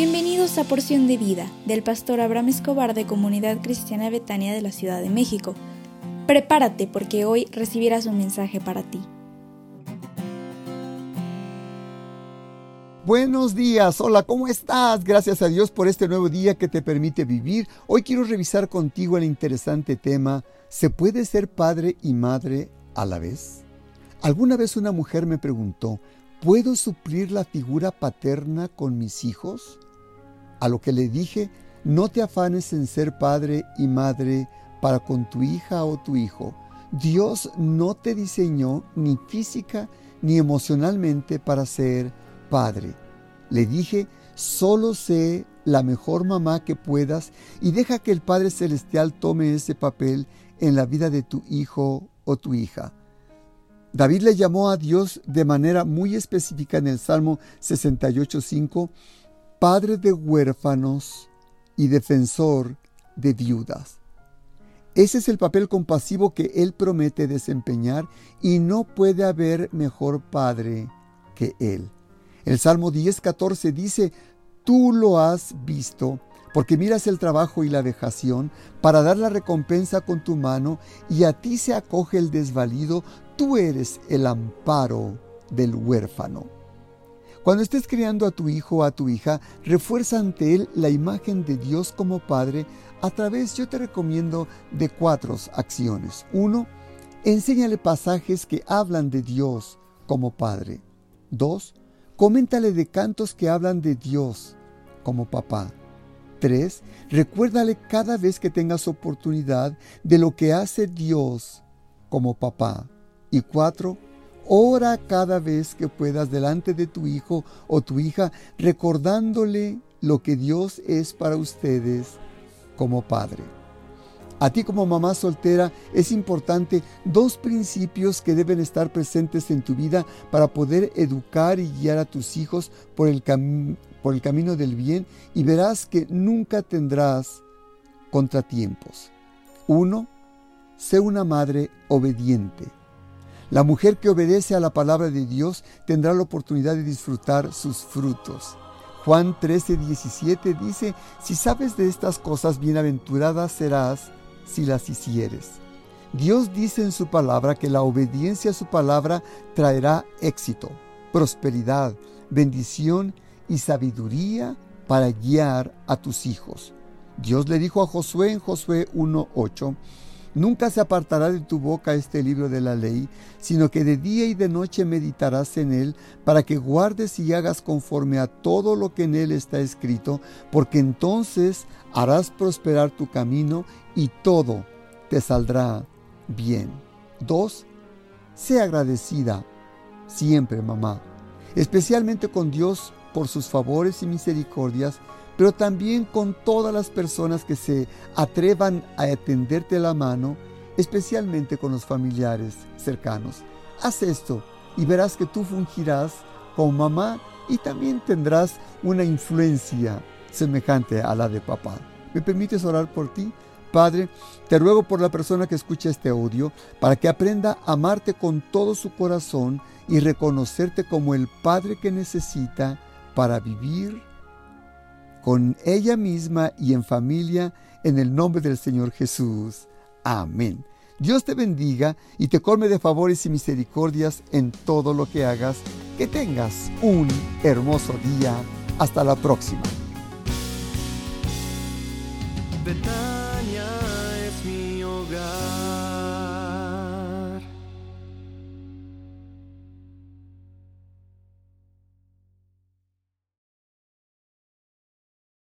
Bienvenidos a Porción de Vida del pastor Abraham Escobar de Comunidad Cristiana Betania de la Ciudad de México. Prepárate porque hoy recibirás un mensaje para ti. Buenos días, hola, ¿cómo estás? Gracias a Dios por este nuevo día que te permite vivir. Hoy quiero revisar contigo el interesante tema, ¿se puede ser padre y madre a la vez? Alguna vez una mujer me preguntó, ¿puedo suplir la figura paterna con mis hijos? A lo que le dije, no te afanes en ser padre y madre para con tu hija o tu hijo. Dios no te diseñó ni física ni emocionalmente para ser padre. Le dije, solo sé la mejor mamá que puedas y deja que el Padre Celestial tome ese papel en la vida de tu hijo o tu hija. David le llamó a Dios de manera muy específica en el Salmo 68.5, Padre de huérfanos y defensor de viudas. Ese es el papel compasivo que Él promete desempeñar y no puede haber mejor Padre que Él. El Salmo 10.14 dice, Tú lo has visto, porque miras el trabajo y la vejación, para dar la recompensa con tu mano, y a ti se acoge el desvalido, tú eres el amparo del huérfano. Cuando estés criando a tu hijo o a tu hija, refuerza ante él la imagen de Dios como Padre a través, yo te recomiendo, de cuatro acciones. Uno, enséñale pasajes que hablan de Dios como Padre. Dos, Coméntale de cantos que hablan de Dios como papá. 3. Recuérdale cada vez que tengas oportunidad de lo que hace Dios como papá. Y 4. Ora cada vez que puedas delante de tu hijo o tu hija recordándole lo que Dios es para ustedes como padre. A ti como mamá soltera es importante dos principios que deben estar presentes en tu vida para poder educar y guiar a tus hijos por el, por el camino del bien y verás que nunca tendrás contratiempos. Uno, sé una madre obediente. La mujer que obedece a la palabra de Dios tendrá la oportunidad de disfrutar sus frutos. Juan 13, 17 dice, si sabes de estas cosas, bienaventurada serás si las hicieres. Dios dice en su palabra que la obediencia a su palabra traerá éxito, prosperidad, bendición y sabiduría para guiar a tus hijos. Dios le dijo a Josué en Josué 1.8, Nunca se apartará de tu boca este libro de la ley, sino que de día y de noche meditarás en él, para que guardes y hagas conforme a todo lo que en él está escrito, porque entonces harás prosperar tu camino y todo te saldrá bien. 2. Sé agradecida siempre, mamá, especialmente con Dios por sus favores y misericordias pero también con todas las personas que se atrevan a tenderte la mano, especialmente con los familiares cercanos. Haz esto y verás que tú fungirás como mamá y también tendrás una influencia semejante a la de papá. ¿Me permites orar por ti? Padre, te ruego por la persona que escucha este audio para que aprenda a amarte con todo su corazón y reconocerte como el Padre que necesita para vivir con ella misma y en familia, en el nombre del Señor Jesús. Amén. Dios te bendiga y te colme de favores y misericordias en todo lo que hagas. Que tengas un hermoso día. Hasta la próxima.